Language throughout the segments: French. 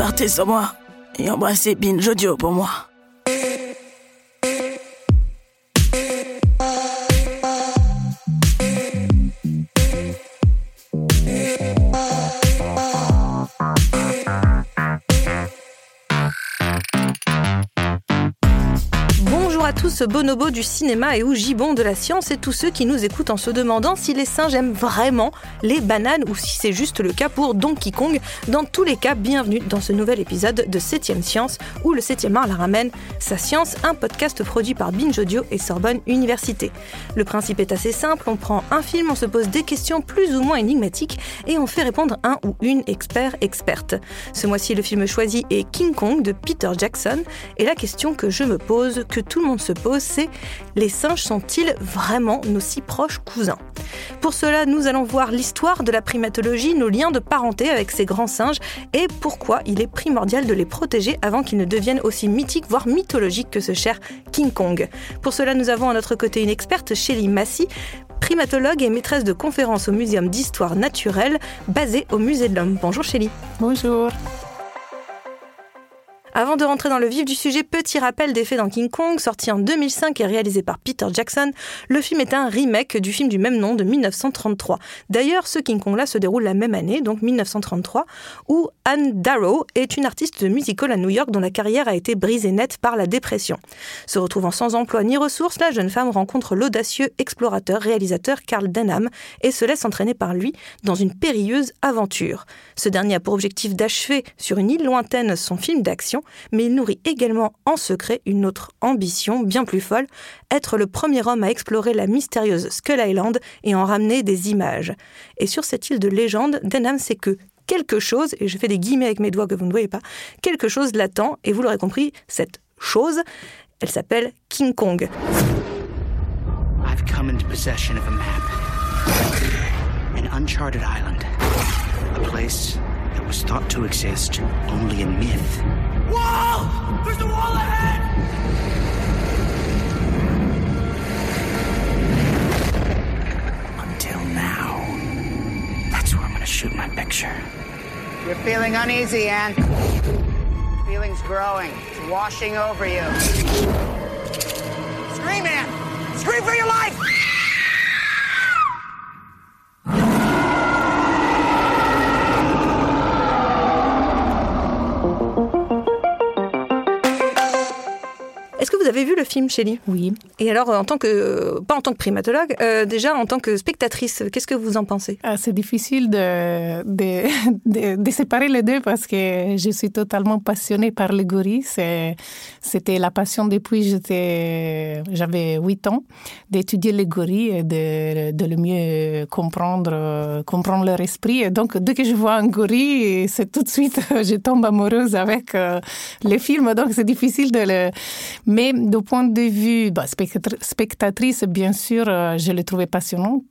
Partez sans moi et embrassez Binge Audio pour moi. Tous bonobos du cinéma et ou gibons de la science et tous ceux qui nous écoutent en se demandant si les singes aiment vraiment les bananes ou si c'est juste le cas pour Donkey Kong. Dans tous les cas, bienvenue dans ce nouvel épisode de 7ème Science où le 7ème art la ramène sa science, un podcast produit par Binge Audio et Sorbonne Université. Le principe est assez simple, on prend un film, on se pose des questions plus ou moins énigmatiques et on fait répondre un ou une expert experte. Ce mois-ci, le film choisi est King Kong de Peter Jackson et la question que je me pose, que tout le monde se c'est les singes sont-ils vraiment nos si proches cousins? Pour cela, nous allons voir l'histoire de la primatologie, nos liens de parenté avec ces grands singes et pourquoi il est primordial de les protéger avant qu'ils ne deviennent aussi mythiques, voire mythologiques que ce cher King Kong. Pour cela, nous avons à notre côté une experte, Shelly Massy, primatologue et maîtresse de conférences au Muséum d'histoire naturelle basé au Musée de l'Homme. Bonjour Shelly. Bonjour. Avant de rentrer dans le vif du sujet, petit rappel des faits dans King Kong, sorti en 2005 et réalisé par Peter Jackson. Le film est un remake du film du même nom de 1933. D'ailleurs, ce King Kong-là se déroule la même année, donc 1933, où Anne Darrow est une artiste de musical à New York dont la carrière a été brisée nette par la dépression. Se retrouvant sans emploi ni ressources, la jeune femme rencontre l'audacieux explorateur réalisateur Carl Denham et se laisse entraîner par lui dans une périlleuse aventure. Ce dernier a pour objectif d'achever sur une île lointaine son film d'action mais il nourrit également en secret une autre ambition bien plus folle, être le premier homme à explorer la mystérieuse Skull Island et en ramener des images. Et sur cette île de légende, Denham sait que quelque chose, et je fais des guillemets avec mes doigts que vous ne voyez pas, quelque chose l'attend, et vous l'aurez compris, cette chose, elle s'appelle King Kong. I've come into possession of a map. A place was thought to exist only in myth. Wall! There's a wall ahead! Until now. That's where I'm gonna shoot my picture. You're feeling uneasy, Anne. Feeling's growing. It's washing over you. Scream, Anne! Scream for your life! Avez vu le film, Shelly? Oui. Et alors, en tant que, pas en tant que primatologue, euh, déjà en tant que spectatrice, qu'est-ce que vous en pensez? Ah, C'est difficile de, de, de, séparer les deux parce que je suis totalement passionnée par les gorilles. C'était la passion depuis j'étais, j'avais 8 ans, d'étudier les gorilles et de, de le mieux comprendre, comprendre leur esprit. Et donc, dès que je vois un gorille, c'est tout de suite, je tombe amoureuse avec euh, les films. Donc, c'est difficile de le... Mais du point de vue bah, spectatrice, bien sûr, euh, je l'ai trouvé passionnant.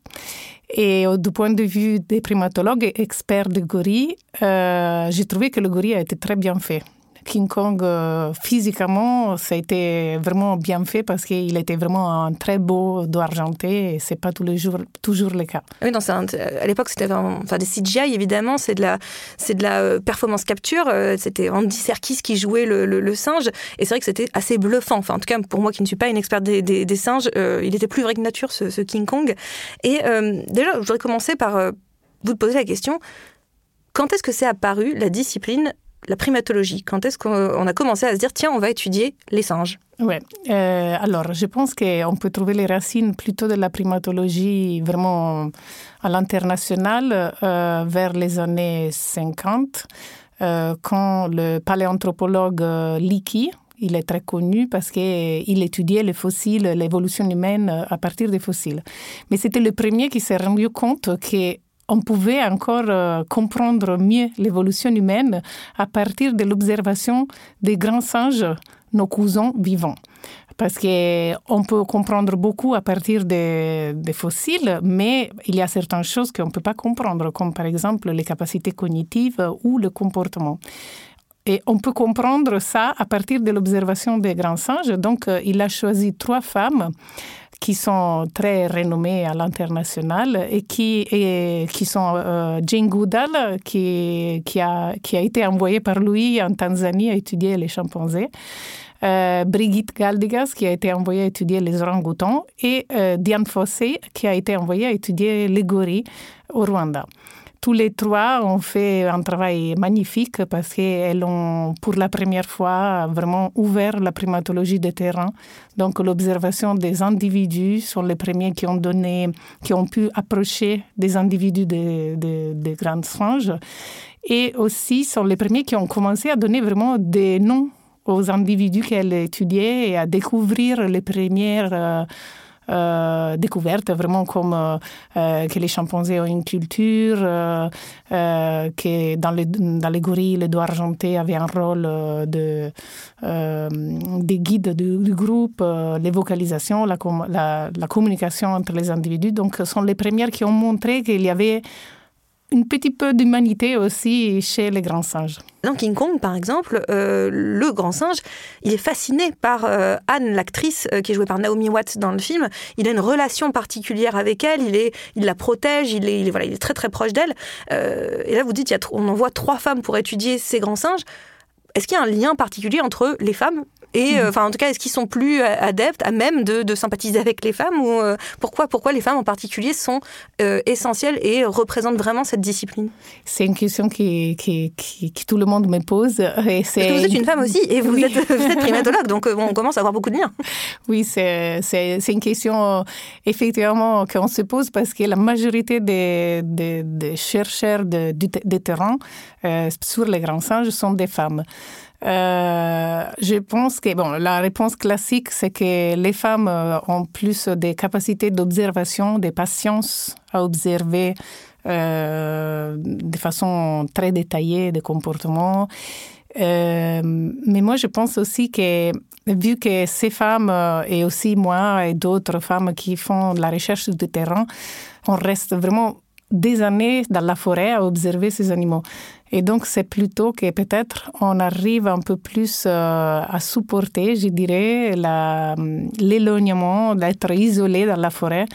Et du point de vue des primatologues et experts de gorilles, euh, j'ai trouvé que le gorille a été très bien fait. King Kong, euh, physiquement, ça a été vraiment bien fait parce qu'il était vraiment un très beau dos argenté et c'est pas tous les jours, toujours le cas. Oui, non, à l'époque, c'était enfin, des CGI, évidemment, c'est de la, de la euh, performance capture. Euh, c'était Andy Serkis qui jouait le, singe et c'est vrai que c'était assez bluffant. Enfin, en tout cas, pour moi qui ne suis pas une experte des, singes, il était plus vrai que nature, ce King Kong. Et déjà, je voudrais commencer par vous poser la question quand est-ce que c'est apparu la discipline la primatologie. Quand est-ce qu'on a commencé à se dire, tiens, on va étudier les singes? Oui, euh, alors je pense qu'on peut trouver les racines plutôt de la primatologie vraiment à l'international euh, vers les années 50, euh, quand le paléanthropologue Leakey, il est très connu parce qu'il étudiait les fossiles, l'évolution humaine à partir des fossiles. Mais c'était le premier qui s'est rendu compte que on pouvait encore euh, comprendre mieux l'évolution humaine à partir de l'observation des grands singes, nos cousins vivants. Parce qu'on peut comprendre beaucoup à partir des, fossiles, mais il y a certaines choses qu'on ne peut pas comprendre, comme par exemple les capacités cognitives ou le comportement. Et on peut comprendre ça à partir de l'observation des grands singes. Donc, euh, il a choisi trois femmes qui sont très renommés à l'international et qui, et, qui sont euh, Jane Goodall, qui, qui, a, qui a été envoyée par lui en Tanzanie à étudier les chimpanzés. Euh, Brigitte Galdigas, qui a été envoyée à étudier les orang-outans, et euh, Diane Fossé, qui a été envoyée à étudier les gorilles au Rwanda. Tous les trois ont fait un travail magnifique parce qu'elles ont, pour la première fois, vraiment ouvert la primatologie de terrain. Donc, l'observation des individus sont les premiers qui ont donné, qui ont pu approcher des individus des de, de grandes singes. Et aussi sont les premiers qui ont commencé à donner vraiment des noms aux individus qu'elle étudiait et à découvrir les premières euh, euh, découvertes, vraiment comme euh, euh, que les chimpanzés ont une culture, euh, que dans les, dans les gorilles, les doigts argentés avaient un rôle de, des guides du, du groupe, les vocalisations, la, la, la communication entre les individus. Donc, ce sont les premières qui ont montré qu'il y avait un petit peu d'humanité aussi chez les grands singes. Dans King Kong, par exemple, euh, le grand singe, il est fasciné par euh, Anne, l'actrice euh, qui est jouée par Naomi Watts dans le film. Il a une relation particulière avec elle, il, est, il la protège, il est, il est, voilà, il est très très proche d'elle. Et là, vous dites, on envoie trois femmes pour étudier ces grands singes. Est-ce qu'il y a un lien particulier entre les femmes et euh, enfin en tout cas est-ce qu'ils sont plus adeptes à même de, de, sympathiser avec les femmes ou euh, pourquoi pourquoi les femmes en particulier sont euh, essentielles et représentent vraiment cette discipline? C'est une question qui, qui, qui, qui, tout le monde me pose et vous êtes une femme aussi et vous, oui. êtes, vous êtes primatologue donc on commence à avoir beaucoup de liens. Oui c'est c'est une question effectivement qu'on se pose parce que la majorité des, des, des chercheurs de, de, de terrain euh, sur les grands singes sont des femmes euh, je pense que bon, la réponse classique, c'est que les femmes euh, ont plus des capacités d'observation, des patience à observer euh, de façon très détaillée des comportements. Mais moi, je pense aussi que vu que ces femmes et aussi moi et d'autres femmes qui font de la recherche de terrain, on reste vraiment des années dans la forêt à observer ces animaux. Et donc, c'est plutôt que peut-être on arrive un peu plus euh, à supporter, je dirais, l'éloignement, d'être isolé dans la forêt.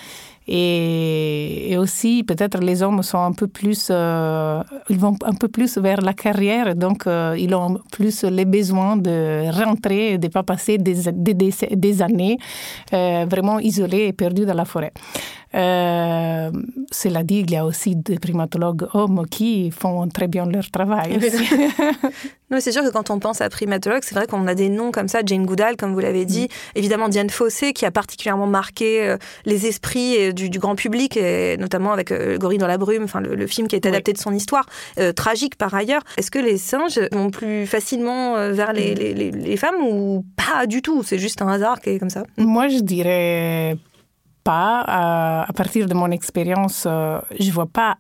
Et, aussi, peut-être les hommes sont un peu plus, euh, ils vont un peu plus vers la carrière, donc euh, ils ont plus les besoins de rentrer, de ne pas passer des, des, années vraiment isolés et perdus dans la forêt. Euh, cela dit, il y a aussi des primatologues hommes qui font très bien leur travail. non, c'est sûr que quand on pense à primatologue, c'est vrai qu'on a des noms comme ça, Jane Goodall, comme vous l'avez dit, mmh. évidemment Diane Fossé, qui a particulièrement marqué euh, les esprits du, du, grand public, et notamment avec euh, Gorille dans la brume, enfin le, le, film qui est adapté oui. de son histoire, euh, tragique par ailleurs. Est-ce que les singes vont plus facilement euh, vers les, les, les, les femmes ou pas du tout? C'est juste un hasard qui est comme ça? Moi, je dirais pas. À, à partir de mon expérience, euh, je vois pas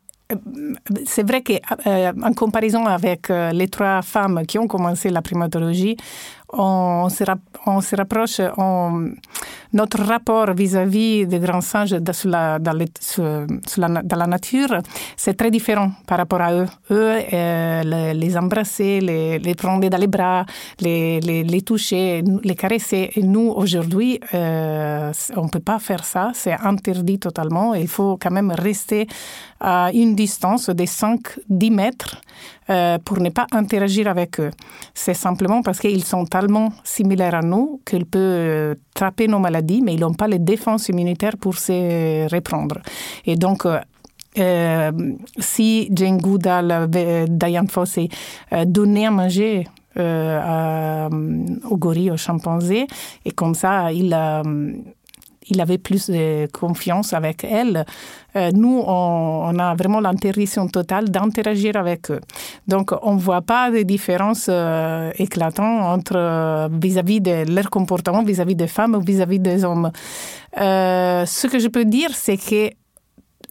c'est vrai qu'en comparaison avec euh, les trois femmes qui ont commencé la primatologie, on se, rapproche, notre rapport vis-à-vis -vis des grands singes de, la, dans, la, nature, c'est très différent par rapport à eux. Eux, euh, les, embrasser, les, prendre dans les bras, les, les toucher, les caresser. Et nous, aujourd'hui, euh, on ne peut pas faire ça, c'est interdit totalement. Il faut quand même rester à une distance de 5-10 mètres euh, pour ne pas interagir avec eux. C'est simplement parce qu'ils sont tellement similaires à nous qu'ils peuvent trapper nos maladies, mais ils n'ont pas les défenses immunitaires pour se reprendre. Et donc, euh, si Jane Goodall, euh, Diane Fossey euh, donnaient à manger euh, aux gorilles, aux chimpanzés, et comme ça, il il avait plus de confiance avec elle. Euh, nous, on, a vraiment l'interdiction totale d'interagir avec eux. Donc, on ne voit pas de différence euh, éclatante entre vis-à-vis -vis de leur comportement vis-à-vis -vis des femmes ou vis-à-vis -vis des hommes. Euh, ce que je peux dire, c'est que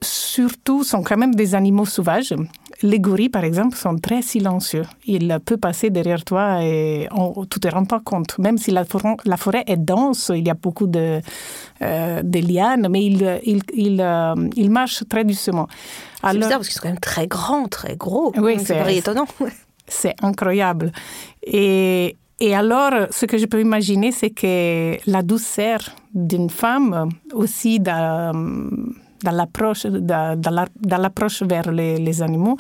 surtout sont quand même des animaux sauvages. Les gorilles, par exemple, sont très silencieux. Il peut passer derrière toi et on, tu ne te rends pas compte. Même si la forêt, la forêt est dense, il y a beaucoup de, euh, de lianes, mais il, il, il, euh, il marche très doucement. C'est bizarre parce qu'ils sont quand même très grands, très gros. Oui, c'est étonnant. C'est incroyable. Et Et alors, ce que je peux imaginer, c'est que la douceur d'une femme, aussi dans l'approche dans l'approche vers les, les animaux,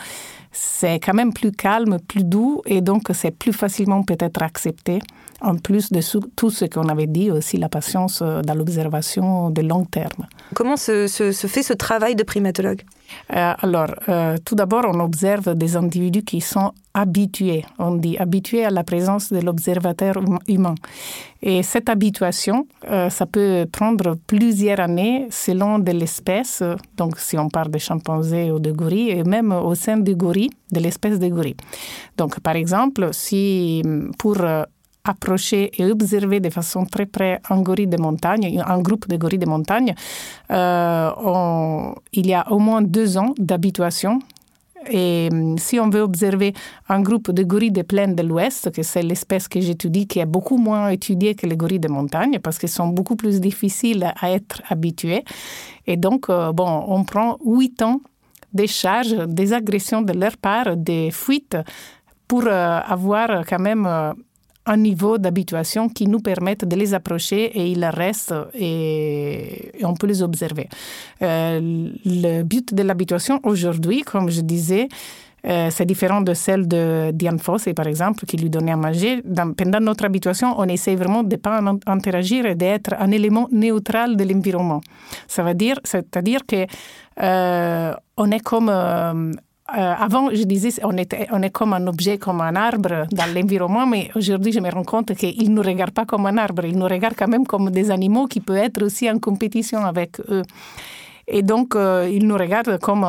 c'est quand même plus calme, plus doux, et donc c'est plus facilement peut-être accepté en plus de tout ce qu'on avait dit aussi, la patience euh, dans l'observation de long terme. Comment se, fait ce travail de primatologue? Euh, Alors, euh, tout d'abord, on observe des individus qui sont habitués, on dit habitués à la présence de l'observateur hum-, humain. Et cette habituation, ça peut prendre plusieurs années selon de l'espèce, donc si on parle de chimpanzés ou de gorilles, et même au sein du gorille, de l'espèce de gorille. Donc, par exemple, si pour approcher et observer de façon très près un gorille de montagne, un groupe de gorilles de montagne, euh, il y a au moins deux ans d'habituation. Et hum, si on veut observer un groupe de gorilles de plaine de l'Ouest, que c'est l'espèce que j'étudie, qui est beaucoup moins étudiée que les gorilles de montagne, parce qu'ils sont beaucoup plus difficiles à être habitués. Et donc, euh, bon, on prend huit ans des charges, des agressions de leur part, des fuites, pour euh, avoir quand même un niveau d'habituation qui nous permette de les approcher et ils restent et, on peut les observer. Euh, le but de l'habituation aujourd'hui, comme je disais, euh, c'est différent de celle de Diane Fossey, par exemple, qui lui donnait à manger. pendant notre habituation, on essaie vraiment de ne pas interagir et d'être un élément neutral de l'environnement. Ça veut dire, c'est-à-dire que euh, on est comme euh, avant, je disais, on, était, on est comme un objet, comme un arbre dans l'environnement, mais aujourd'hui, je me rends compte qu'ils ne nous regardent pas comme un arbre, ils nous regardent quand même comme des animaux qui peuvent être aussi en compétition avec eux. Et donc, euh, ils nous regardent comme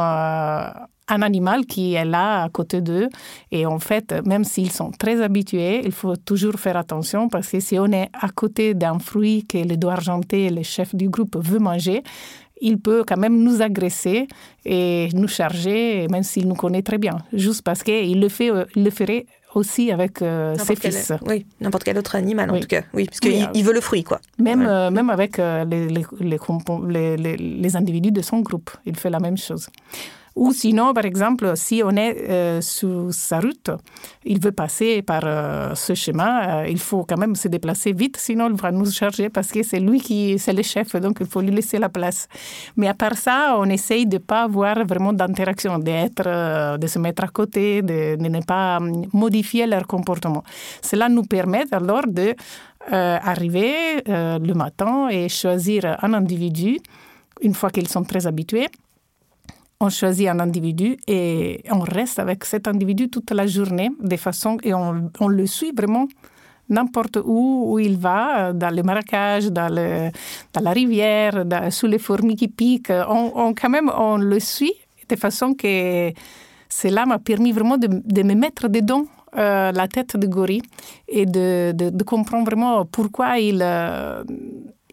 un animal qui est là à côté d'eux. Et en fait, même s'ils sont très habitués, il faut toujours faire attention parce que si on est à côté d'un fruit que le doigt argenté, le chef du groupe, veut manger, il peut quand même nous agresser et nous charger, même s'il nous connaît très bien, juste parce qu'il le, fait, euh, le ferait aussi avec euh, ses fils. Oui, n'importe quel autre animal en tout cas. Oui, parce qu'il il veut le fruit, quoi. Même, euh, même avec les, les, les, les, individus de son groupe, il fait la même chose. Ou sinon, par exemple, si on est euh, sur sa route, il veut passer par euh, ce chemin, euh, il faut quand même se déplacer vite, sinon il va nous charger parce que c'est lui qui, c'est le chef, donc il faut lui laisser la place. Mais à part ça, on essaye de ne pas avoir vraiment d'interaction, d'être, de se mettre à côté, de, ne pas modifier leur comportement. Cela nous permet alors de arriver le matin et choisir un individu une fois qu'ils sont très habitués on choisit un individu et on reste avec cet individu toute la journée de façon et on, on le suit vraiment n'importe où où il va, dans le marécage, dans, dans la rivière, sous les fourmis qui piquent. On, quand même, on le suit de façon que cela m'a permis vraiment de, de, me mettre dedans euh, la tête de gorille et de, de, de, comprendre vraiment pourquoi il, euh,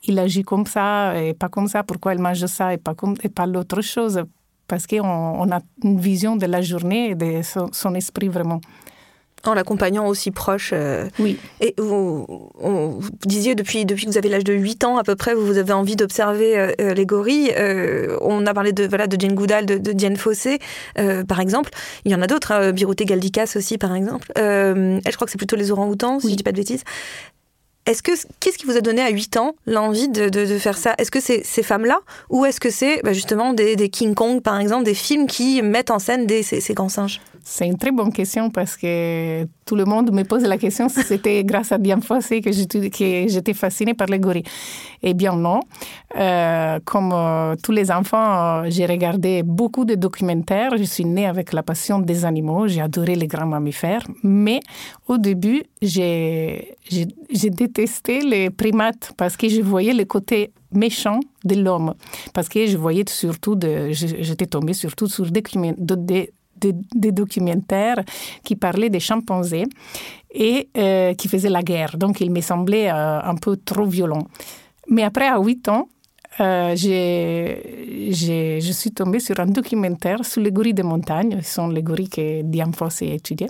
il agit comme ça et pas comme ça, pourquoi il mange ça et pas, comme, et pas l'autre chose parce qu'on on a une vision de la journée et de son, esprit vraiment. En l'accompagnant aussi proche. Euh, oui. Et vous, vous, disiez depuis, depuis que vous avez l'âge de 8 ans à peu près, vous avez envie d'observer euh, euh, les gorilles. on a parlé de, voilà, de Jane Goodall, de, Diane Fossé, par exemple. Il y en a d'autres, hein, Birouté Galdikas aussi, par exemple. elle, je crois que c'est plutôt les orang-outans, si je ne dis pas de bêtises. Est-ce que qu'est-ce qui vous a donné à 8 ans l'envie de, de, faire ça? Est-ce que c'est ces femmes-là? Ou est-ce que c'est bah, justement des, des, King Kong par exemple, des films qui mettent en scène ces, ces grands singes? C'est une très bonne question parce que tout le monde me pose la question si c'était grâce à Diane que j'étais fascinée par les gorilles. Eh bien non. Euh, comme euh, tous les enfants, euh, j'ai regardé beaucoup de documentaires. Je suis née avec la passion des animaux. J'ai adoré les grands mammifères. Mais au début, j'ai détesté les primates parce que je voyais le côté méchant de l'homme. Parce que je voyais surtout, j'étais tombée surtout sur des des, documentaires qui parlaient des chimpanzés et euh, qui faisaient la guerre. Donc, il me semblait euh, un peu trop violent. Mais après, à 8 ans, euh, je suis tombée sur un documentaire sur les gorilles de montagne. Ce sont les gorilles que Diane Foss a étudiés.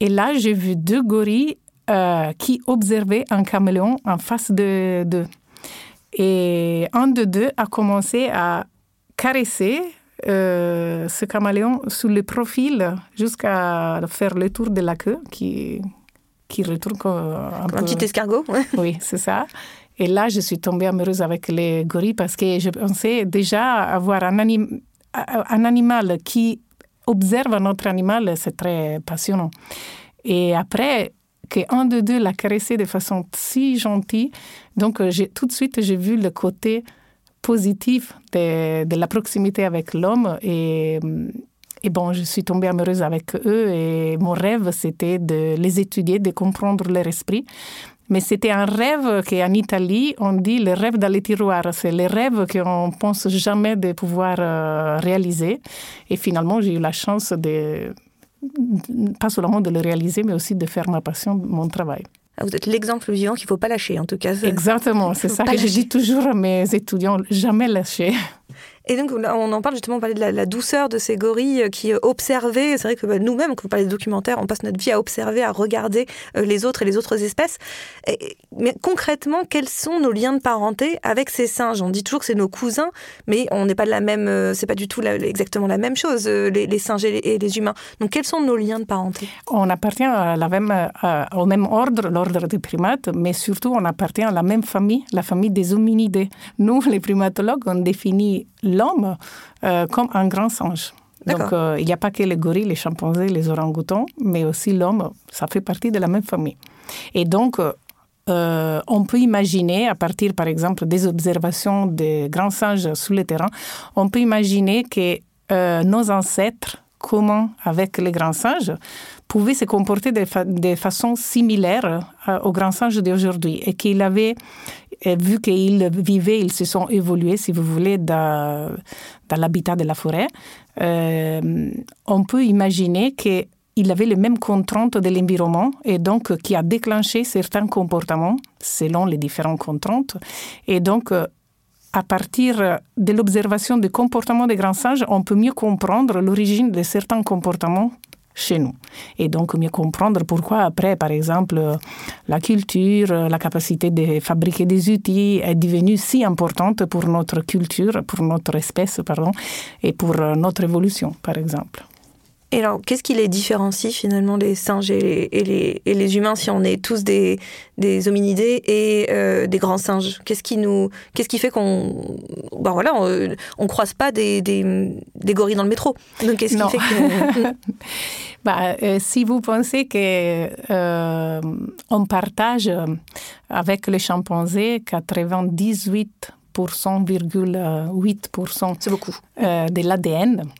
Et là, j'ai vu deux gorilles qui observaient un caméléon en face de d'eux. Et un de deux a commencé à caresser euh, ce caméléon sous le profil jusqu'à faire le tour de la queue qui, qui retourne un, un petit escargot. Oui, c'est ça. Et là, je suis tombée amoureuse avec les gorilles parce que je pensais déjà avoir un, un animal qui observe un autre animal, c'est très passionnant. Et après, qu'un de deux l'a caressé de façon si gentille, donc tout de suite, j'ai vu le côté positif de, de la proximité avec l'homme et, et bon, je suis tombée amoureuse avec eux et mon rêve, c'était de les étudier, de comprendre leur esprit. Mais c'était un rêve qu'en Italie, on dit le rêve dans les tiroirs. C'est les rêves qu'on pense jamais de pouvoir euh, réaliser. Et finalement, j'ai eu la chance de, pas seulement de le réaliser, mais aussi de faire ma passion, mon travail. Ah, vous êtes l'exemple vivant qu'il ne faut pas lâcher, en tout cas. Exactement, c'est ça que je dis toujours à mes étudiants, jamais lâcher. Et donc, on en parle justement, on parlait de la, douceur de ces gorilles qui euh, observaient. C'est vrai que bah, nous-mêmes, quand on parle de documentaires, on passe notre vie à observer, à regarder euh, les autres et les autres espèces. mais concrètement, quels sont nos liens de parenté avec ces singes? On dit toujours que c'est nos cousins, mais on n'est pas de la même. Euh, c'est pas du tout exactement la même chose, les, singes et les, humains. Donc, quels sont nos liens de parenté? On appartient au même ordre, l'ordre des primates, mais surtout, on appartient à la même famille, la famille des hominidés. Nous, les primatologues, on définit l'homme euh, comme un grand singe. Donc, euh, il n'y a pas que les gorilles, les chimpanzés, les orang-outans, mais aussi l'homme, ça fait partie de la même famille. Et donc, euh, on peut imaginer, à partir par exemple des observations des grands singes sur le terrain, on peut imaginer que nos ancêtres, comment avec les grands singes, pouvaient se comporter de, de façon similaire aux grands singes d'aujourd'hui et qu'il avait vu qu'ils vivaient, ils se sont évolués, si vous voulez, dans, l'habitat de la forêt, euh, on peut imaginer qu'il avait les mêmes contraintes de l'environnement et donc qui a déclenché certains comportements selon les différentes contraintes. Et donc, à partir de l'observation des comportements des grands singes, on peut mieux comprendre l'origine de certains comportements chez nous. Et donc mieux comprendre pourquoi après, par exemple, la culture, la capacité de fabriquer des outils est devenue si importante pour notre culture, pour notre espèce, pardon, et pour notre évolution, par exemple. Et alors, qu'est-ce qui les différencie finalement, les singes et les, et les, humains, si on est tous des, des hominidés et euh, des grands singes? Qu'est-ce qui nous, qu'est-ce qui fait qu'on, ben voilà, on, croise pas des, des, des, gorilles dans le métro? Donc, qu'est-ce qui fait que bah, euh, si vous pensez que euh, on partage avec les chimpanzés 98,8% c'est beaucoup. de l'ADN.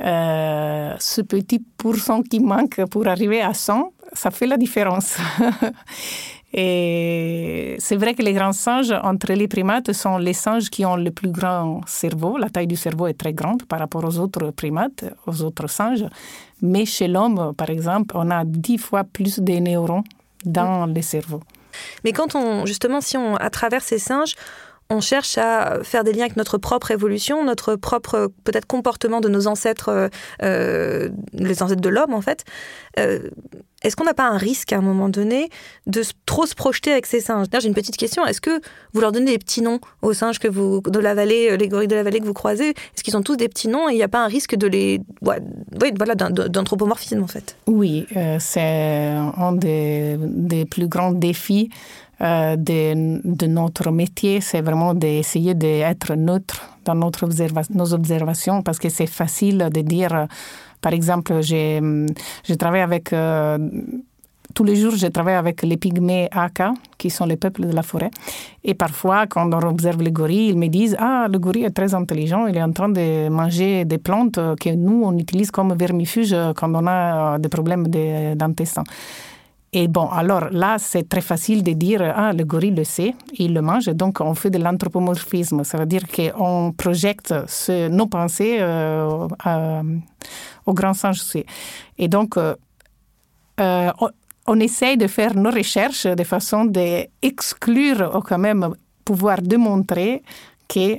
Euh, ce petit pourcent qui manque pour arriver à 100, ça fait la différence. Et c'est vrai que les grands singes, entre les primates, sont les singes qui ont le plus grand cerveau. La taille du cerveau est très grande par rapport aux autres primates, aux autres singes. Mais chez l'homme, par exemple, on a dix fois plus de neurones dans le cerveau. Mais quand on, justement, si on, à travers ces singes, on cherche à faire des liens avec notre propre évolution, notre propre peut-être comportement de nos ancêtres, euh, euh, les ancêtres de l'homme en fait. Euh, est-ce qu'on n'a pas un risque à un moment donné de trop se projeter avec ces singes? J'ai une petite question. Est-ce que vous leur donnez des petits noms aux singes que vous de la vallée, les gorilles de la vallée que vous croisez? Est-ce qu'ils ont tous des petits noms et il n'y a pas un risque de les, voilà, d'anthropomorphisme en fait? Oui, c'est un des, plus grands défis de, de, notre métier, c'est vraiment d'essayer d'être neutre dans notre nos observations parce que c'est facile de dire, par exemple, je travaille avec... Euh, tous les jours, je travaille avec les pygmées Aka, qui sont les peuples de la forêt. Et parfois, quand on observe les gorilles, ils me disent Ah, le gorille est très intelligent, il est en train de manger des plantes que nous, on utilise comme vermifuge quand on a des problèmes d'intestin. Et bon, alors là, c'est très facile de dire, ah, le gorille le sait, il le mange, donc on fait de l'anthropomorphisme. Ça veut dire qu'on projette nos pensées euh, au grand singe. Et donc, euh, euh, on, on, essaye de faire nos recherches de façon d'exclure ou quand même pouvoir démontrer que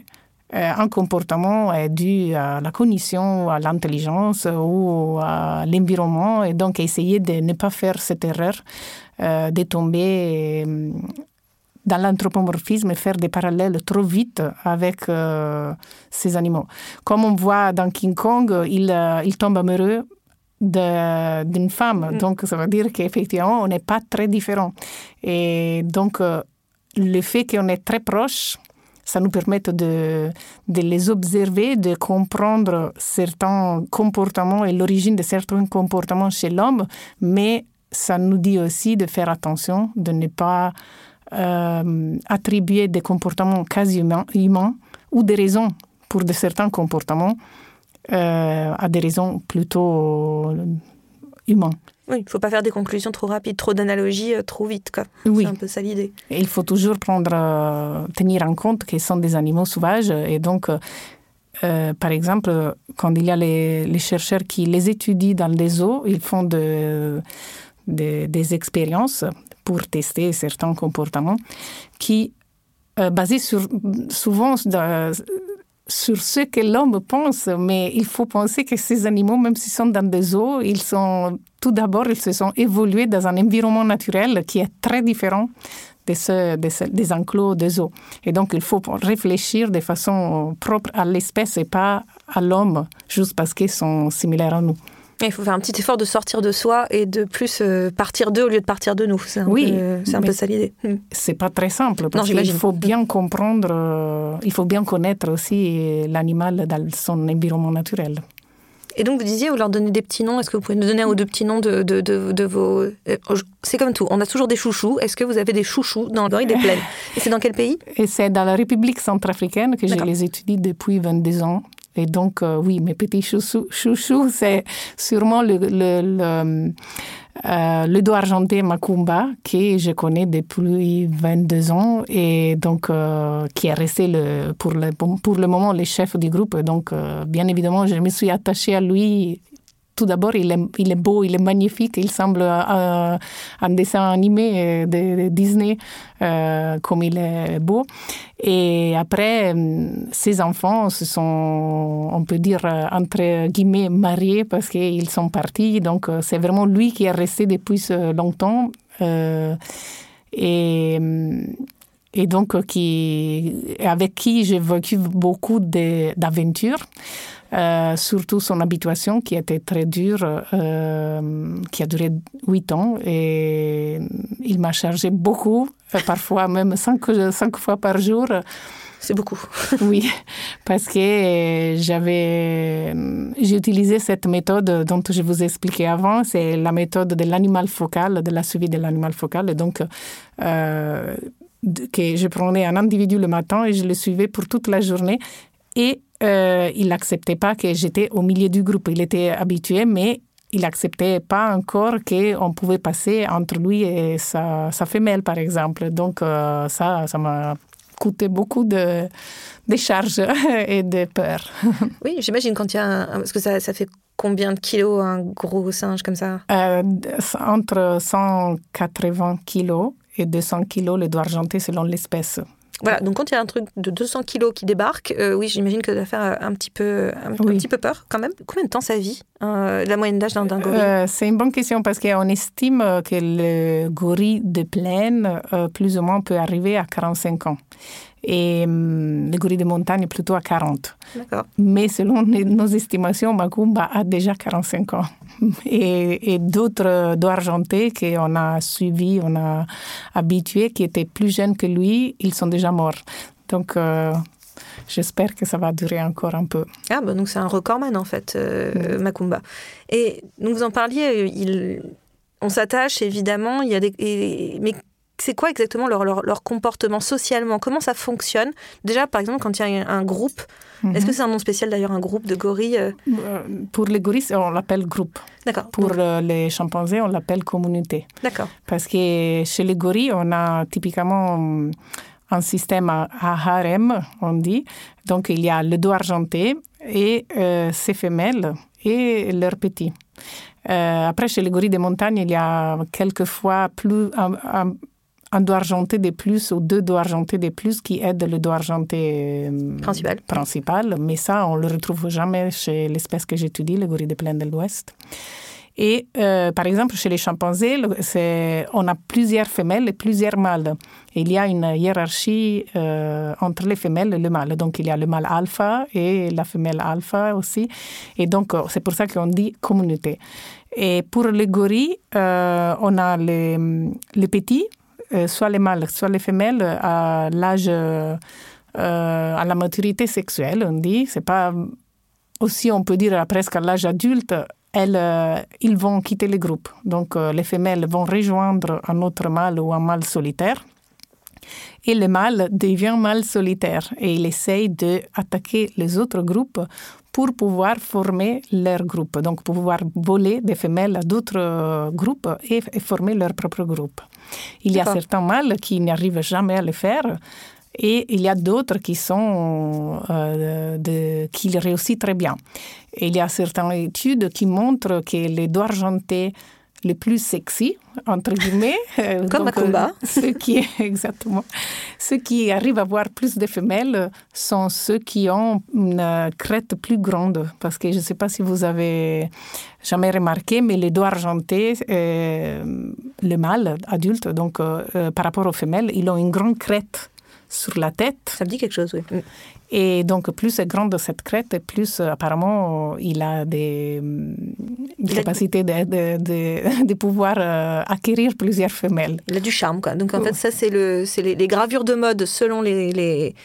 un comportement est dû à la cognition, à l'intelligence ou à l'environnement, et donc essayer de ne pas faire cette erreur euh, de tomber euh, dans l'anthropomorphisme et faire des parallèles trop vite avec ces animaux. Comme on voit dans King Kong, il, il tombe amoureux d'une femme. Mm. Donc, ça veut dire qu'effectivement, on n'est pas très différents. Et donc, euh, le fait qu'on est très proches, ça nous permet de, les observer, de comprendre certains comportements et l'origine de certains comportements chez l'homme, mais ça nous dit aussi de faire attention, de ne pas euh, attribuer des comportements quasi humains, humains ou des raisons pour de certains comportements euh, à des raisons plutôt euh, humaines. Oui, il ne faut pas faire des conclusions trop rapides, trop d'analogies euh, trop vite. Quoi. Oui. C'est un peu ça l'idée. Et il faut toujours prendre, euh, tenir en compte qu'ils sont des animaux sauvages. Et donc, euh, par exemple, quand il y a les, les chercheurs qui les étudient dans des zoos, ils font de- de- des expériences pour tester certains comportements qui, basés sur, souvent sur ce que l'homme pense, mais il faut penser que ces animaux, même s'ils sont dans des zoos, ils sont tout d'abord, ils se sont évolués dans un environnement naturel qui est très différent des enclos de zoos. Et donc, il faut réfléchir de façon propre à l'espèce et pas à l'homme, juste parce qu'ils sont similaires à nous. Il faut faire un petit effort de sortir de soi et de plus euh, partir d'eux au lieu de partir de nous. C'est un Oui, peu, c'est un peu ça l'idée. Hmm. C'est pas très simple parce qu'il faut bien comprendre, euh, il faut bien connaître aussi l'animal dans son environnement naturel. Et donc, vous disiez, vous leur donnez des petits noms. Est-ce que vous pouvez nous donner un ou deux petits noms de, de, de, de vos. euh, C'est comme tout. On a toujours des chouchous. Est-ce que vous avez des chouchous dans le gorille des plaines? Et c'est dans quel pays? Et c'est dans la République centrafricaine que je les étudie depuis 22 ans. Et donc, euh, oui, mes petits chouchous, c'est sûrement le, le, euh, dos argenté Macumba, que je connais depuis 22 ans et donc euh, qui est resté le, pour, le, pour le moment le chef du groupe. Donc, bien évidemment, je me suis attachée à lui tout d'abord, il est, beau, il est magnifique, il semble euh, un dessin animé de, de Disney, euh, comme il est beau. Et après, euh, ses enfants se sont, on peut dire, euh, entre guillemets, mariés parce qu'ils sont partis. Donc, euh, c'est vraiment lui qui est resté depuis longtemps. Euh, et, donc, euh, qui, avec qui j'ai vécu beaucoup d'aventures. Euh, surtout son habituation qui était très dure, euh, qui a duré huit ans et il m'a chargé beaucoup, euh, parfois même cinq, cinq fois par jour. C'est beaucoup. Oui, parce que j'avais, j'ai utilisé cette méthode dont je vous ai expliqué avant, c'est la méthode de l'animal focal, de la suivi de l'animal focal. Et donc, euh, que je prenais un individu le matin et je le suivais pour toute la journée. Et euh, il n'acceptait pas que j'étais au milieu du groupe. Il était habitué, mais il n'acceptait pas encore qu'on pouvait passer entre lui et sa, sa femelle, par exemple. Donc, euh, ça, ça m'a coûté beaucoup de, de charges et de peur. Oui, j'imagine quand il y a un... Parce que ça, ça fait combien de kilos un gros singe comme ça? Euh, entre 180 kilos et 200 kilos le doigt argenté selon l'espèce. Voilà, donc quand il y a un truc de 200 kilos qui débarque, euh, oui, j'imagine que ça va faire un petit peu, un, un petit peu peur quand même. Combien de temps ça vit, euh, la moyenne d'âge d'un gorille? Euh, c'est une bonne question parce qu'on estime que le gorille de plaine, euh, plus ou moins, peut arriver à 45 ans. Et hum, le gorille de montagne, plutôt à 40. D'accord. Mais selon nos estimations, Macumba a déjà 45 ans. Et, et d'autres dos argentés qu'on a suivis, on a habitués, qui étaient plus jeunes que lui, ils sont déjà morts. Donc, euh, j'espère que ça va durer encore un peu. Ah, bah, donc c'est un recordman en fait, euh, Macumba. Et donc vous en parliez, il... on s'attache évidemment, il y a des... et- mais c'est quoi exactement leur, leur, leur comportement socialement? Comment ça fonctionne? Déjà, par exemple, quand il y a un groupe, est-ce que c'est un nom spécial d'ailleurs, un groupe de gorilles euh, Euh, Pour les gorilles, on l'appelle groupe. D'accord. Pour Donc, euh, les chimpanzés, on l'appelle communauté. D'accord. Parce que chez les gorilles, on a typiquement hum, un système à à harem, on dit. Donc, il y a le dos argenté et euh, ses femelles et leurs petits. Euh, après, chez les gorilles des montagnes, il y a quelquefois plus, un, un- un dos argenté de plus ou deux dos argentés de plus qui aident le dos argenté euh, Principal. principal. Mais ça, on le retrouve jamais chez l'espèce que j'étudie, le gorille des plaines de l'Ouest. Et euh, par exemple, chez les chimpanzés, on a plusieurs femelles et plusieurs mâles. il y a une hiérarchie euh, entre les femelles et le mâle. Donc, il y a le mâle alpha et la femelle alpha aussi. Et donc, c'est pour ça qu'on dit communauté. Et pour les gorilles, on a les, les petits, soit les mâles, soit les femelles, à l'âge, à la maturité sexuelle, on dit. C'est pas aussi, on peut dire presque à l'âge adulte, elles, euh, ils vont quitter le groupe. Donc, euh, les femelles vont rejoindre un autre mâle ou un mâle solitaire. Et le mâle devient mâle solitaire et il essaye d'attaquer les autres groupes pour pouvoir former leur groupe, donc pouvoir voler des femelles à d'autres euh, groupes et, former leur propre groupe. Il y a certains mâles qui n'arrivent jamais à le faire, et il y a d'autres qui sont euh, de, qui réussissent très bien. Et il y a certaines études qui montrent que les doigts argentés les plus sexy, entre guillemets. Euh, Comme donc, combat. Euh, ceux qui, exactement. Ceux qui arrivent à avoir plus de femelles sont ceux qui ont une crête plus grande. Parce que je ne sais pas si vous avez jamais remarqué, mais les doigts argentés, euh, le mâle adulte, donc par rapport aux femelles, ils ont une grande crête sur la tête. Ça me dit quelque chose, oui. Mm. Et donc, plus est grande cette crête, plus euh, apparemment il a des, des capacités de, de, de, pouvoir euh, acquérir plusieurs femelles. Il a du charme, quoi. Donc, en fait, ça, c'est le, les, les, gravures de mode selon les, les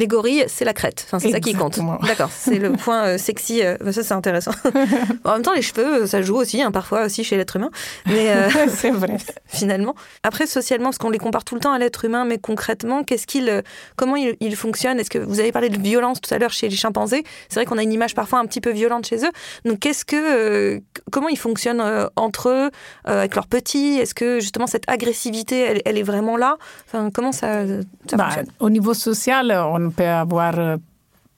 les gorilles, c'est la crête. Enfin, c'est ça qui compte. D'accord, c'est le point euh, sexy. Euh, ça, c'est intéressant. en même temps, les cheveux, ça joue aussi, hein, parfois aussi chez l'être humain. Mais euh, c'est vrai. Finalement. Après, socialement, parce qu'on les compare tout le temps à l'être humain, mais concrètement, qu'est-ce qu'il, comment il, il fonctionne? Est-ce que vous avez parlé de violence tout à l'heure chez les chimpanzés? C'est vrai qu'on a une image parfois un petit peu violente chez eux. Donc, qu'est-ce que, comment ils fonctionnent entre eux, avec leurs petits? Est-ce que justement cette agressivité, elle, est vraiment là? Enfin, comment ça, ça bah, fonctionne? Au niveau social, on on peut avoir euh,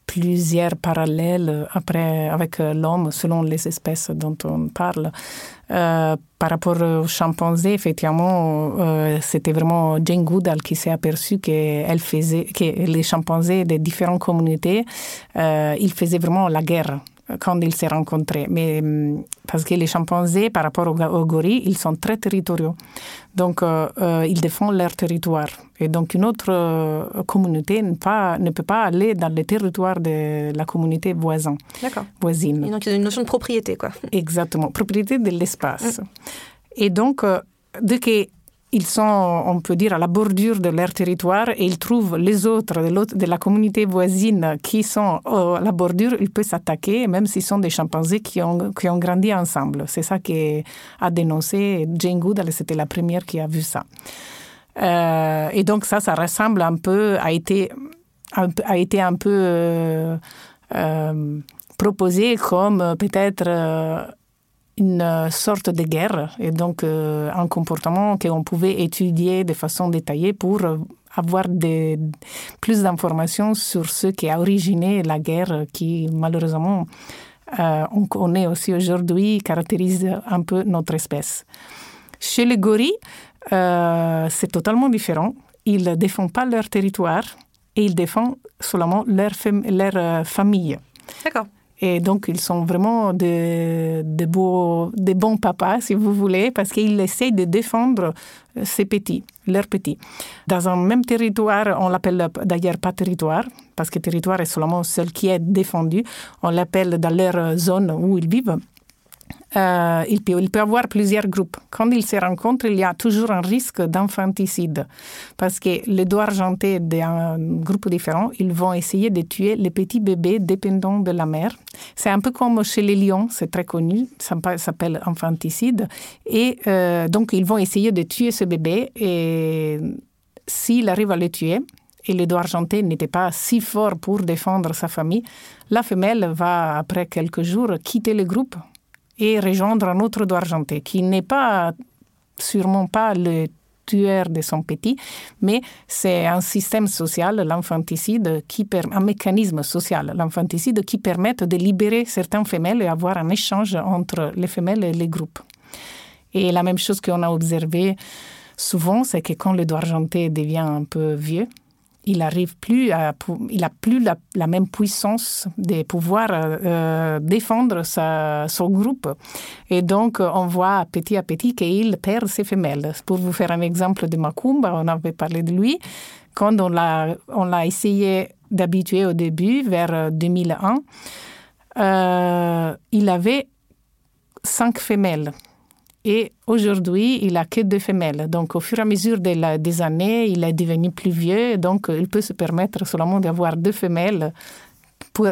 plusieurs parallèles euh, après avec euh, l'homme selon les espèces dont on parle. par rapport aux chimpanzés, effectivement, c'était vraiment Jane Goodall qui s'est aperçue que, les chimpanzés des différentes communautés, ils faisaient vraiment la guerre quand ils se rencontraient. Mais hum, parce que les chimpanzés, par rapport aux, gorilles, ils sont très territoriaux. Donc, euh, euh, ils défendent leur territoire. Et donc, une autre euh, communauté ne, pas, ne peut pas aller dans le territoire de la communauté voisine. D'accord. Voisine. Et donc, il y a une notion de propriété, quoi. Exactement. Propriété de l'espace. Mm. Et donc, dès que ils sont, on peut dire, à la bordure de leur territoire et ils trouvent les autres de, la communauté voisine qui sont à la bordure, ils peuvent s'attaquer, même s'ils sont des chimpanzés qui ont, qui ont grandi ensemble. C'est ça qu'a dénoncé Jane Goodall, c'était la première qui a vu ça. Euh, et donc ça, ça ressemble un peu, a été, a été un peu euh, euh, proposé comme peut-être une euh, sorte de guerre et donc euh, un comportement qu'on pouvait étudier de façon détaillée pour euh, avoir plus d'informations sur ce qui a originé la guerre qui malheureusement on connaît aussi aujourd'hui caractérise un peu notre espèce. Chez les gorilles, c'est totalement différent. Ils ne défendent pas leur territoire et ils défendent seulement leur, leur famille. D'accord. Et donc, ils sont vraiment de, de, beaux, de bons papas, si vous voulez, parce qu'ils essayent de défendre ces petits, leurs petits. Dans un même territoire, on l'appelle d'ailleurs pas territoire, parce que territoire est seulement celle qui est défendue. On l'appelle dans leur zone où ils vivent. Euh, il, peut, avoir plusieurs groupes. Quand ils se rencontrent, il y a toujours un risque d'infanticide. Parce que les doigts argentés d'un groupe différent, ils vont essayer de tuer les petits bébés dépendants de la mère. C'est un peu comme chez les lions, c'est très connu, ça s'appelle infanticide. Et euh, donc, ils vont essayer de tuer ce bébé. Et s'il arrive à le tuer, et le doigt argenté n'était pas si fort pour défendre sa famille, la femelle va, après quelques jours, quitter le groupe et rejoindre un autre doigt argenté qui n'est pas sûrement pas le tueur de son petit, mais c'est un système social, l'infanticide, un mécanisme social, l'infanticide qui permet de libérer certaines femelles et avoir un échange entre les femelles et les groupes. Et la même chose qu'on a observé souvent, c'est que quand le doigt argenté devient un peu vieux, il arrive plus à, il a plus la, même puissance de pouvoir euh, défendre sa, son groupe. Et donc, on voit petit à petit qu'il perd ses femelles. Pour vous faire un exemple de Macumba, on avait parlé de lui. Quand on l'a, on l'a essayé d'habituer au début, vers 2001, euh, il avait cinq femelles. Et aujourd'hui, il a que deux femelles. Donc, au fur et à mesure des années, il est devenu plus vieux. Donc, il peut se permettre seulement d'avoir deux femelles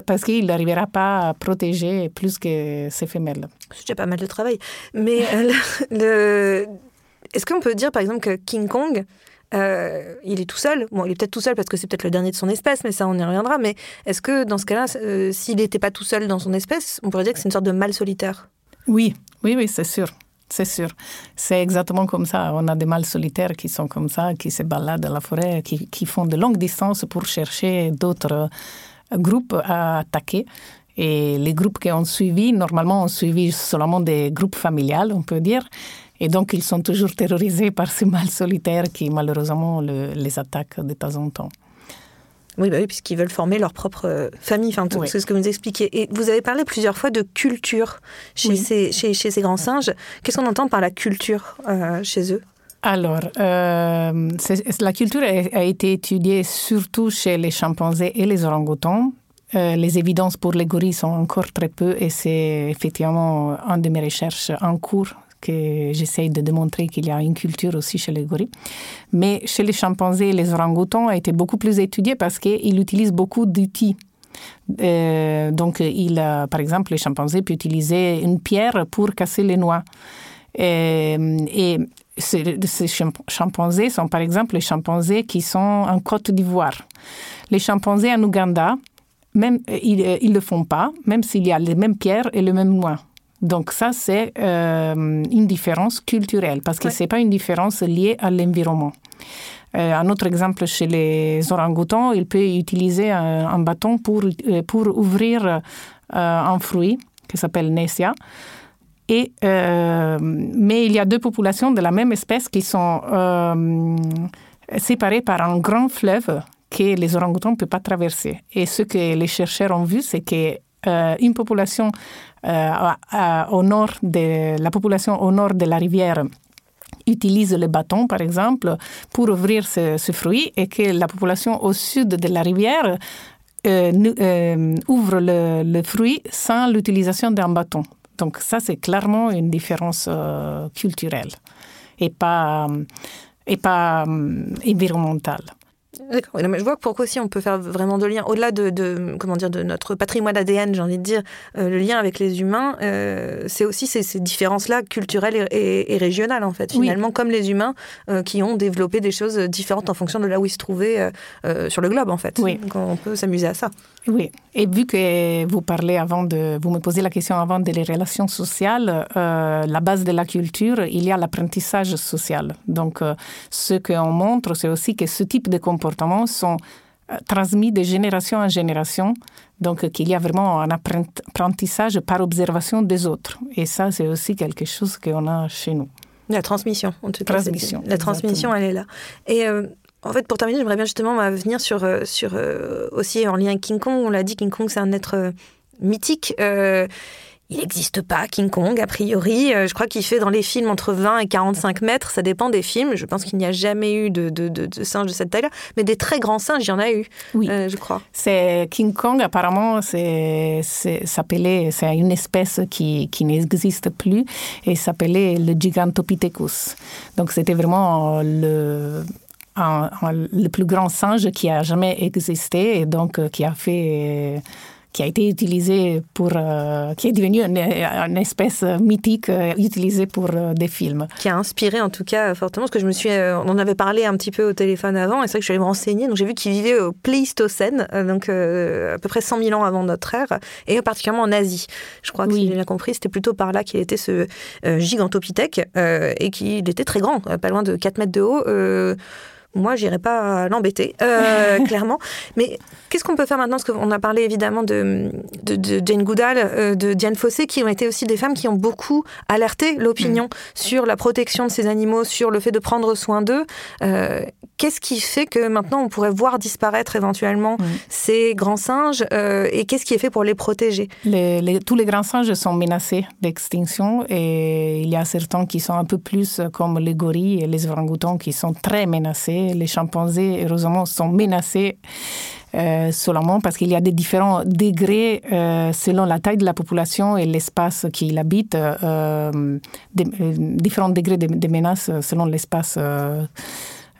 parce qu'il n'arrivera pas à protéger plus que ses femelles. C'est déjà pas mal de travail. Mais euh, le... est-ce qu'on peut dire, par exemple, que King Kong, euh, il est tout seul? Bon, il est peut-être tout seul parce que c'est peut-être le dernier de son espèce, mais ça, on y reviendra. Mais est-ce que dans ce cas-là, euh, s'il n'était pas tout seul dans son espèce, on pourrait dire que c'est une sorte de mâle solitaire? Oui, oui, oui, c'est sûr. C'est sûr. C'est exactement comme ça. On a des mâles solitaires qui sont comme ça, qui se baladent dans la forêt, qui, font de longues distances pour chercher d'autres groupes à attaquer. Et les groupes qui ont suivi, normalement, ont suivi seulement des groupes familiales, on peut dire. Et donc, ils sont toujours terrorisés par ces mâles solitaires qui, malheureusement, le, les attaquent de temps en temps. Oui, bah oui puisqu'ils veulent former leur propre euh, famille, enfin, oui. c'est ce que vous expliquez. Et vous avez parlé plusieurs fois de culture chez, oui. ces, chez, chez, ces grands singes. Qu'est-ce qu'on entend par la culture euh, chez eux? Alors, euh, la culture a, a, été étudiée surtout chez les chimpanzés et les orang-outans. Euh, les évidences pour les gorilles sont encore très peu et c'est effectivement un de mes recherches en cours que j'essaye de démontrer qu'il y a une culture aussi chez les gorilles. Mais chez les chimpanzés les orang-outans été beaucoup plus étudié parce qu'ils utilisent beaucoup d'outils. Euh, donc, il, par exemple, les chimpanzés peuvent utiliser une pierre pour casser les noix. Euh, et, ces, chimpanzés sont, par exemple, les chimpanzés qui sont en Côte d'Ivoire. Les chimpanzés en Ouganda, même, ils ne le font pas, même s'il y a les mêmes pierres et les mêmes noix. Donc ça, c'est euh, une différence culturelle, parce que ouais. ce n'est pas une différence liée à l'environnement. Euh, un autre exemple, chez les orang-outans, il peut utiliser un, un bâton pour, pour ouvrir euh, un fruit qui s'appelle Nesia. Et, euh, mais il y a deux populations de la même espèce qui sont euh, séparées par un grand fleuve que les orang-outans ne peuvent pas traverser. Et ce que les chercheurs ont vu, c'est qu'une euh, population au nord de la population au nord de la rivière utilise le bâton, par exemple, pour ouvrir ce, fruit et que la population au sud de la rivière euh, euh, ouvre le, fruit sans l'utilisation d'un bâton. Donc ça, c'est clairement une différence euh, culturelle et pas, et pas environnementale. D'accord. Je vois pourquoi aussi on peut faire vraiment de liens au-delà de, de, comment dire de notre patrimoine ADN, j'ai envie de dire, euh, le lien avec les humains, euh, c'est aussi ces, ces différences-là culturelles et, et, et, régionales en fait. Finalement, oui. comme les humains euh, qui ont développé des choses différentes en fonction de là où ils se trouvaient sur le globe en fait. Oui. Donc on peut s'amuser à ça. Oui. Et vu que vous parlez avant de, vous me posez la question avant des relations sociales, euh, la base de la culture, il y a l'apprentissage social. Donc ce qu'on montre, c'est aussi que ce type de comportements sont transmis de génération en génération, donc qu'il y a vraiment un apprentissage par observation des autres. Et ça, c'est aussi quelque chose qu'on a chez nous. La transmission, en tout cas. Transmission. La transmission, elle est là. Et euh, en fait, pour terminer, j'aimerais bien justement venir sur, sur euh, aussi en lien avec King Kong. On l'a dit, King Kong, c'est un être euh, mythique. il n'existe pas, King Kong, a priori. Je crois qu'il fait dans les films entre 20 et 45 mètres. Ça dépend des films. Je pense qu'il n'y a jamais eu de, de, de, de singe de cette taille-là. Mais des très grands singes, il y en a eu, oui. euh, je crois. C'est King Kong, apparemment, c'est s'appelait, c'est une espèce qui, qui n'existe plus et s'appelait le Gigantopithecus. Donc, c'était vraiment le un, un, le plus grand singe qui a jamais existé et donc euh, qui a fait qui a été utilisé pour, euh, qui est devenu une, une espèce mythique euh, utilisée pour euh, des films. Qui a inspiré en tout cas fortement, parce que je me suis, on en avait parlé un petit peu au téléphone avant, et c'est vrai que je suis allée me renseigner, donc j'ai vu qu'il vivait au Pléistocène, donc à peu près 100 000 ans avant notre ère, et particulièrement en Asie. Je crois que oui. si j'ai bien compris, c'était plutôt par là qu'il était ce gigantopithèque, et qu'il était très grand, pas loin de 4 mètres de haut moi, j'irai pas l'embêter, euh, clairement. Mais qu'est-ce qu'on peut faire maintenant? Parce qu'on a parlé évidemment de, de, de Jane Goodall, euh, de Diane Fossé, qui ont été aussi des femmes qui ont beaucoup alerté l'opinion mmh. sur la protection de ces animaux, sur le fait de prendre soin d'eux. Euh, qu'est-ce qui fait que maintenant on pourrait voir disparaître éventuellement ces grands singes et qu'est-ce qui est fait pour les protéger? Tous les grands singes sont menacés d'extinction et il y a certains qui sont un peu plus comme les gorilles et les orang-outans qui sont très menacés. Les chimpanzés, heureusement, sont menacés. Euh, seulement parce qu'il y a des différents degrés euh, selon la taille de la population et l'espace qu'il habite, euh, des, différents degrés de, de menaces selon l'espace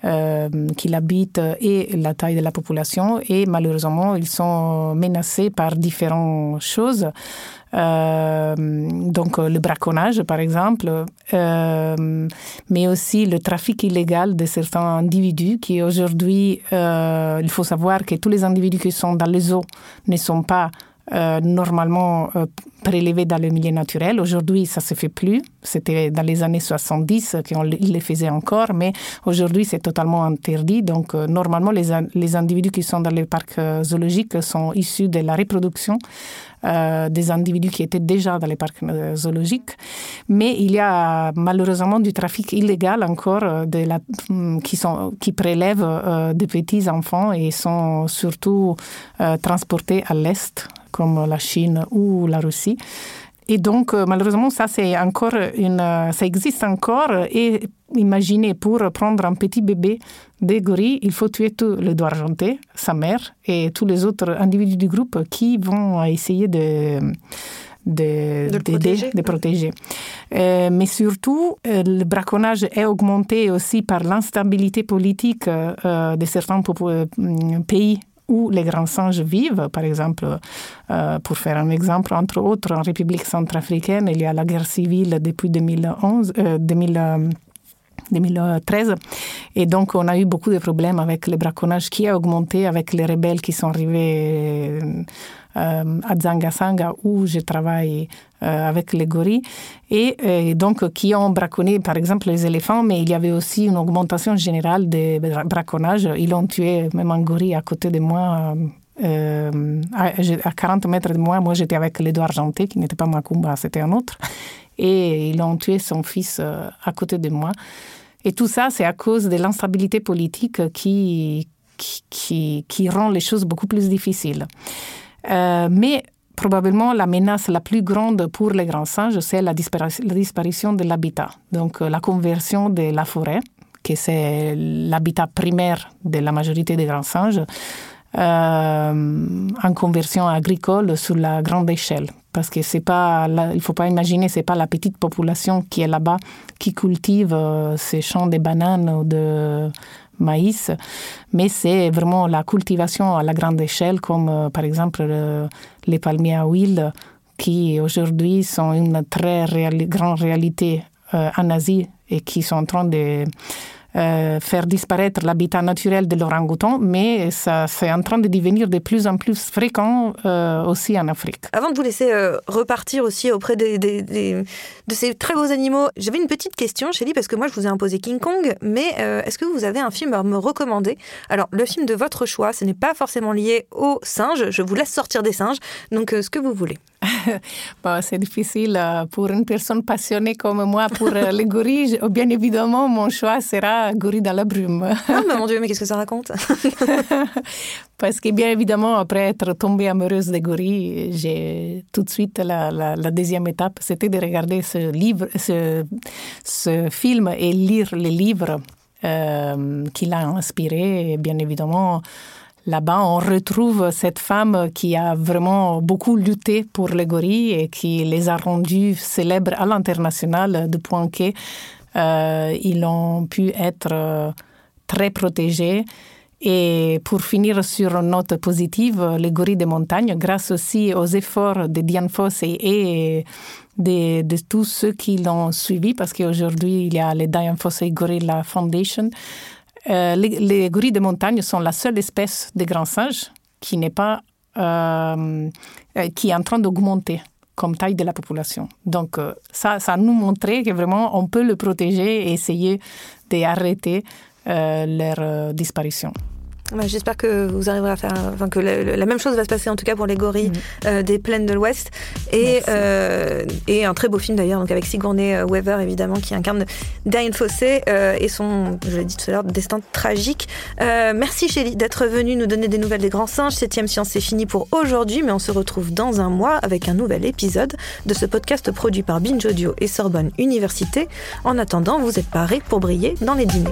qu'il habite et la taille de la population. Et malheureusement, ils sont menacés par différentes choses. Euh, donc le braconnage par exemple, euh, mais aussi le trafic illégal de certains individus qui aujourd'hui, euh, il faut savoir que tous les individus qui sont dans les eaux ne sont pas euh, normalement euh, prélevés dans le milieu naturel. Aujourd'hui, ça se fait plus. C'était dans les années 70 qu'on les faisait encore, mais aujourd'hui, c'est totalement interdit. Donc, euh, normalement, les, les individus qui sont dans les parcs zoologiques sont issus de la reproduction euh, des individus qui étaient déjà dans les parcs zoologiques. Mais il y a malheureusement du trafic illégal encore la, mm, qui, sont, qui prélèvent euh, des petits enfants et sont surtout euh, transportés à l'Est comme la Chine ou la Russie. Et donc, euh, malheureusement, ça, c'est encore une, euh, ça existe encore. Et imaginez, pour prendre un petit bébé des gorilles, il faut tuer tout le doigt argenté, sa mère et tous les autres individus du groupe qui vont essayer de de, de, de, protéger. de protéger. Euh, mais surtout, euh, le braconnage est augmenté aussi par l'instabilité politique euh, de certains pays où les grands singes vivent. Par exemple, euh, pour faire un exemple, entre autres, en République centrafricaine, il y a la guerre civile depuis 2011, euh, 2000, 2013. Et donc, on a eu beaucoup de problèmes avec le braconnage qui a augmenté avec les rebelles qui sont arrivés euh, à Zangasanga où je travaille euh, avec les gorilles. Et, et, donc qui ont braconné par exemple les éléphants mais il y avait aussi une augmentation générale des braconnages. Ils ont tué même un gorille à côté de moi euh, à 40 mètres de moi. Moi j'étais avec les doigts argentés qui n'était pas Macumba c'était un autre. Et ils ont tué son fils à côté de moi et tout ça c'est à cause de l'instabilité politique qui, qui, qui, qui rend les choses beaucoup plus difficiles Euh, mais probablement la menace la plus grande pour les grands singes, c'est la, disparition, de l'habitat. Donc la conversion de la forêt, que c'est l'habitat primaire de la majorité des grands singes, euh, en conversion agricole sur la grande échelle. Parce que c'est pas, il faut pas imaginer, c'est pas la petite population qui est là-bas qui cultive euh, ces champs de bananes ou de maïs, mais c'est vraiment la cultivation à la grande échelle, comme euh, par exemple les palmiers à huile, qui aujourd'hui sont une très grande réalité euh, en Asie et qui sont en train de euh, faire disparaître l'habitat naturel de l'orang-outan, mais ça c'est en train de devenir de plus en plus fréquent euh, aussi en Afrique. Avant de vous laisser euh, repartir aussi auprès de ces très beaux animaux, j'avais une petite question, Chélie, parce que moi je vous ai imposé King Kong, mais est-ce que vous avez un film à me recommander? Alors, le film de votre choix, ce n'est pas forcément lié aux singes, je vous laisse sortir des singes, donc ce que vous voulez. bon, c'est difficile euh, pour une personne passionnée comme moi pour euh, les gorilles. Bien évidemment, mon choix sera Gorille dans la brume. Mais mon Dieu, mais qu'est-ce que ça raconte? Parce que bien évidemment, après être tombée amoureuse des gorilles, j'ai tout de suite la, la, la deuxième étape, c'était de regarder ce livre, ce, ce film et lire les livres euh, qui l'a inspiré. Et bien évidemment, Là-bas, on retrouve cette femme qui a vraiment beaucoup lutté pour les gorilles et qui les a rendus célèbres à l'international de point qu'ils euh, ont pu être euh, très protégés. Et pour finir sur une note positive, les gorilles de montagne, grâce aussi aux efforts de Diane Foss et, de, tous ceux qui l'ont suivi, parce qu'aujourd'hui, il y a les Diane Foss et Gorilla Foundation, Euh, les, les gorilles de montagne sont la seule espèce de grands singes qui n'est pas euh, qui est en train d'augmenter comme taille de la population. Donc euh, ça, ça nous montrait que vraiment on peut le protéger et essayer d'arrêter euh, leur euh, disparition. Ouais, J'espère que vous arriverez à faire, enfin que la, la même chose va se passer en tout cas pour les gorilles euh, des plaines de l'Ouest et euh, et un très beau film d'ailleurs donc avec Sigourney euh, Weaver évidemment qui incarne Diane Fossé euh, et son, je l'ai dit tout à l'heure, destin tragique. Merci Chélie d'être venue nous donner des nouvelles des grands singes. Septième science c'est fini pour aujourd'hui, mais on se retrouve dans un mois avec un nouvel épisode de ce podcast produit par Binge Audio et Sorbonne Université. En attendant, vous êtes parés pour briller dans les dîners.